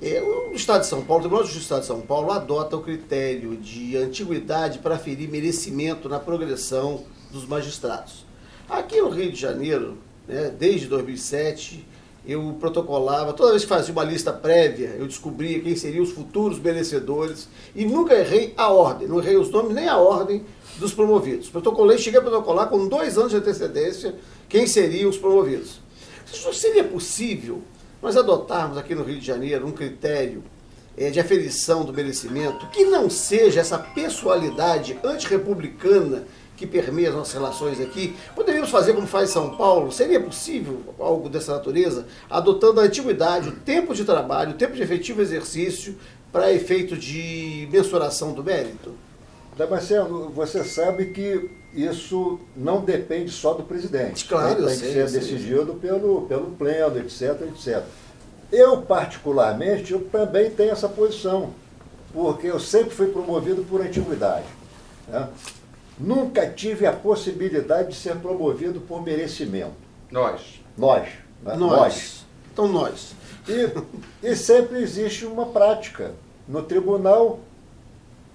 É, o Estado de São Paulo, o Tribunal de Justiça do Estado de São Paulo adota o critério de antiguidade para ferir merecimento na progressão dos magistrados. Aqui no Rio de Janeiro, né, desde 2007, eu protocolava, toda vez que fazia uma lista prévia, eu descobria quem seriam os futuros merecedores e nunca errei a ordem, não errei os nomes nem a ordem dos promovidos. Protocolei, cheguei a protocolar com dois anos de antecedência quem seriam os promovidos. Seria possível nós adotarmos aqui no Rio de Janeiro um critério é, de aferição do merecimento que não seja essa pessoalidade antirrepublicana que permeia as nossas relações aqui, poderíamos fazer como faz São Paulo? Seria possível algo dessa natureza, adotando a antiguidade, o tempo de trabalho, o tempo de efetivo exercício para efeito de mensuração do mérito? Damasceno, você sabe que isso não depende só do presidente. Claro, tem que ser decidido pelo, pelo pleno, etc, etc. Eu, particularmente, eu também tenho essa posição, porque eu sempre fui promovido por antiguidade. Né? Nunca tive a possibilidade de ser promovido por merecimento. Nós. Nós. Né? Nós. nós. Então nós. E, e sempre existe uma prática. No tribunal,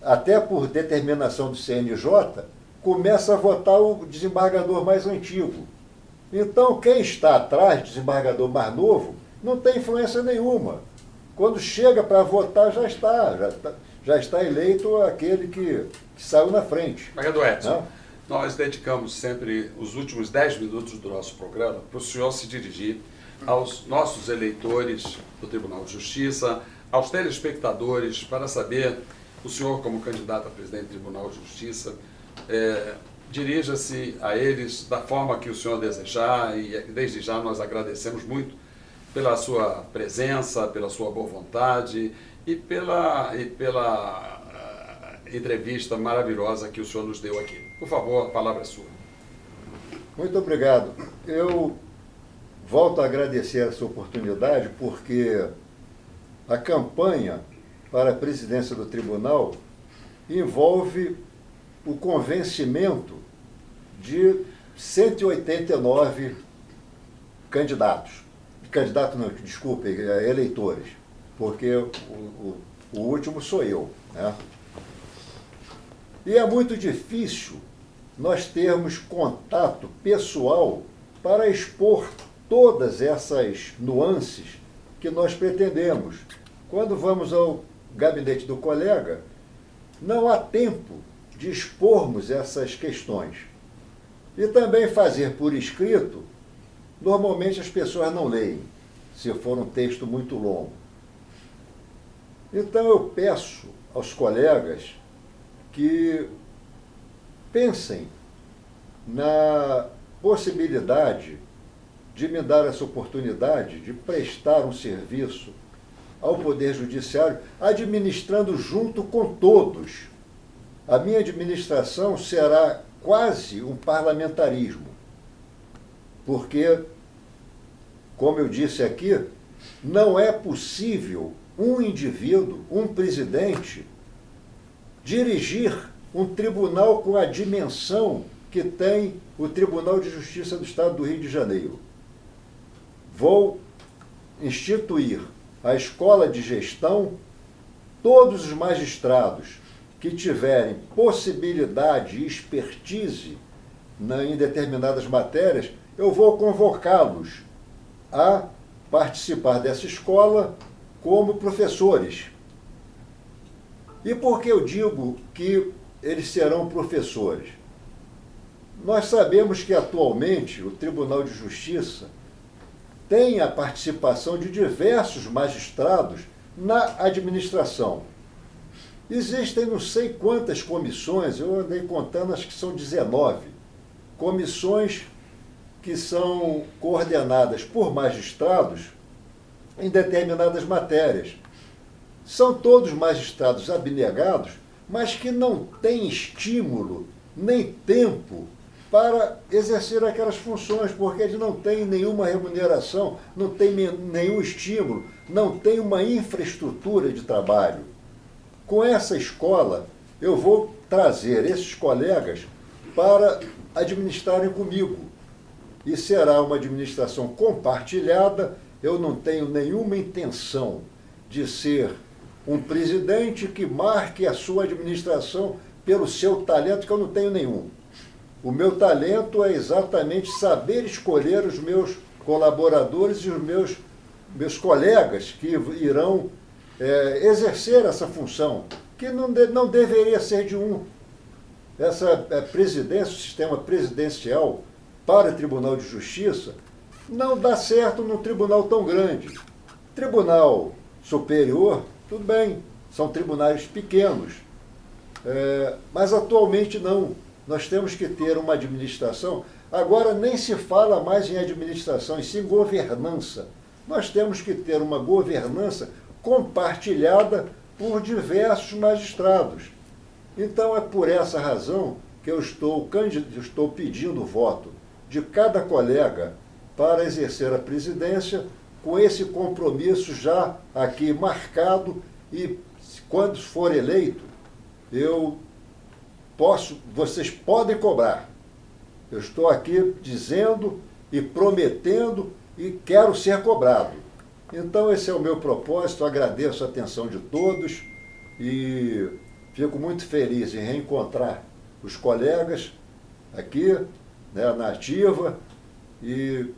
até por determinação do CNJ, começa a votar o desembargador mais antigo. Então, quem está atrás, desembargador mais novo, não tem influência nenhuma. Quando chega para votar, já está, já está, já está eleito aquele que, que saiu na frente. Marcado Edson, Não? nós dedicamos sempre os últimos 10 minutos do nosso programa para o senhor se dirigir aos nossos eleitores do Tribunal de Justiça, aos telespectadores, para saber, o senhor como candidato a presidente do Tribunal de Justiça, é, dirija-se a eles da forma que o senhor desejar e desde já nós agradecemos muito pela sua presença, pela sua boa vontade e pela, e pela uh, entrevista maravilhosa que o senhor nos deu aqui. Por favor, a palavra é sua. Muito obrigado. Eu volto a agradecer essa oportunidade porque a campanha para a presidência do tribunal envolve o convencimento de 189 candidatos. Candidato não, desculpe, é, eleitores porque o, o, o último sou eu. Né? E é muito difícil nós termos contato pessoal para expor todas essas nuances que nós pretendemos. Quando vamos ao gabinete do colega, não há tempo de expormos essas questões. E também fazer por escrito, normalmente as pessoas não leem, se for um texto muito longo. Então eu peço aos colegas que pensem na possibilidade de me dar essa oportunidade de prestar um serviço ao Poder Judiciário, administrando junto com todos. A minha administração será quase um parlamentarismo, porque, como eu disse aqui, não é possível um indivíduo, um presidente, dirigir um tribunal com a dimensão que tem o Tribunal de Justiça do Estado do Rio de Janeiro. Vou instituir a escola de gestão, todos os magistrados que tiverem possibilidade e expertise em determinadas matérias, eu vou convocá-los a participar dessa escola como professores. E por que eu digo que eles serão professores? Nós sabemos que atualmente o Tribunal de Justiça tem a participação de diversos magistrados na administração. Existem não sei quantas comissões, eu andei contando, acho que são 19 comissões que são coordenadas por magistrados em determinadas matérias. São todos magistrados abnegados, mas que não têm estímulo nem tempo para exercer aquelas funções, porque eles não têm nenhuma remuneração, não têm nenhum estímulo, não têm uma infraestrutura de trabalho. Com essa escola, eu vou trazer esses colegas para administrarem comigo. E será uma administração compartilhada. Eu não tenho nenhuma intenção de ser um presidente que marque a sua administração pelo seu talento, que eu não tenho nenhum. O meu talento é exatamente saber escolher os meus colaboradores e os meus, meus colegas que irão é, exercer essa função, que não, de, não deveria ser de um. Essa é, presidência, o sistema presidencial para o Tribunal de Justiça, não dá certo num tribunal tão grande. Tribunal superior, tudo bem, são tribunais pequenos, é, mas atualmente não. Nós temos que ter uma administração. Agora nem se fala mais em administração, e sim governança. Nós temos que ter uma governança compartilhada por diversos magistrados. Então é por essa razão que eu estou, estou pedindo voto de cada colega para exercer a presidência com esse compromisso já aqui marcado e quando for eleito, eu posso, vocês podem cobrar. Eu estou aqui dizendo e prometendo e quero ser cobrado. Então, esse é o meu propósito. Agradeço a atenção de todos e fico muito feliz em reencontrar os colegas aqui né, na ativa e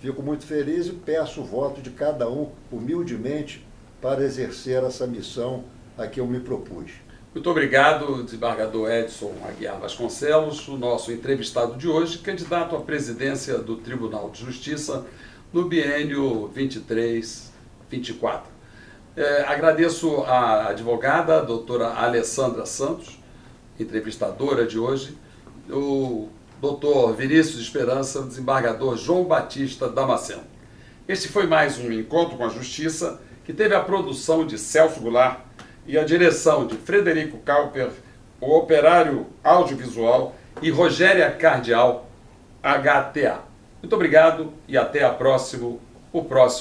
fico muito feliz e peço o voto de cada um humildemente para exercer essa missão a que eu me propus. Muito obrigado, desembargador Edson Aguiar Vasconcelos, o nosso entrevistado de hoje, candidato à presidência do Tribunal de Justiça no biênio 23-24. É, agradeço à advogada, a doutora Alessandra Santos, entrevistadora de hoje, o doutor Vinícius Esperança, desembargador João Batista Damasceno. Este foi mais um Encontro com a Justiça, que teve a produção de Celso Goulart e a direção de Frederico Kauper, o operário audiovisual, e Rogéria Cardial, HTA. Muito obrigado e até a próximo, o próximo